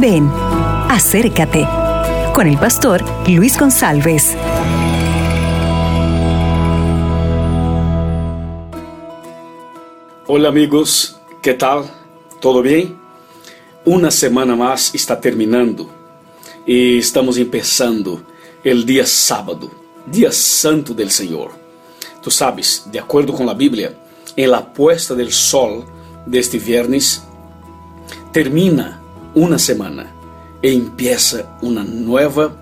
Ven, acércate con el pastor Luis González. Hola amigos, ¿qué tal? ¿Todo bien? Una semana más está terminando y estamos empezando el día sábado, día santo del Señor. Tú sabes, de acuerdo con la Biblia, en la puesta del sol de este viernes, termina uma semana e empieza uma nova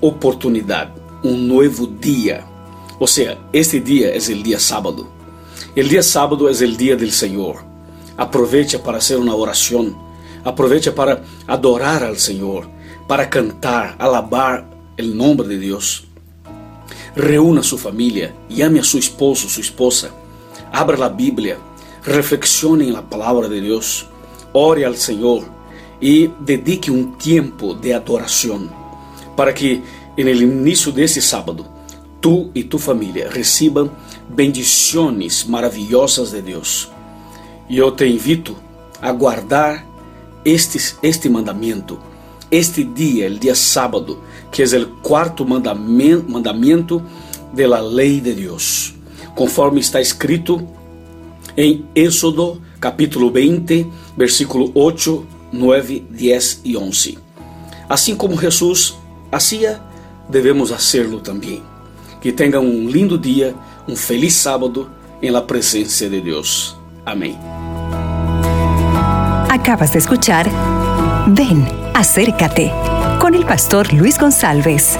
oportunidade, um novo dia. Ou seja, este dia é o dia sábado. O dia sábado é o dia do Senhor. Aproveite para fazer uma oração. Aproveite para adorar ao Senhor, para cantar, alabar o nome de Deus. Reúna sua família, llame a seu esposo, sua esposa. Abra a Bíblia, reflexione na palavra de Deus. Ore ao Senhor e dedique um tempo de adoração para que no início desse sábado tu e tu família recebam bendições maravilhosas de. E eu te invito a guardar este, este mandamento, este dia, o dia sábado, que é o quarto mandamento, mandamento da lei de Deus, conforme está escrito em Êxodo capítulo 20, versículo 8 9, 10 e 11. Assim como Jesus hacía, devemos hacerlo também. Que tenham um lindo dia, um feliz sábado em la presença de Deus. Amém. Acabas de escuchar Ven, acércate con el pastor Luis González.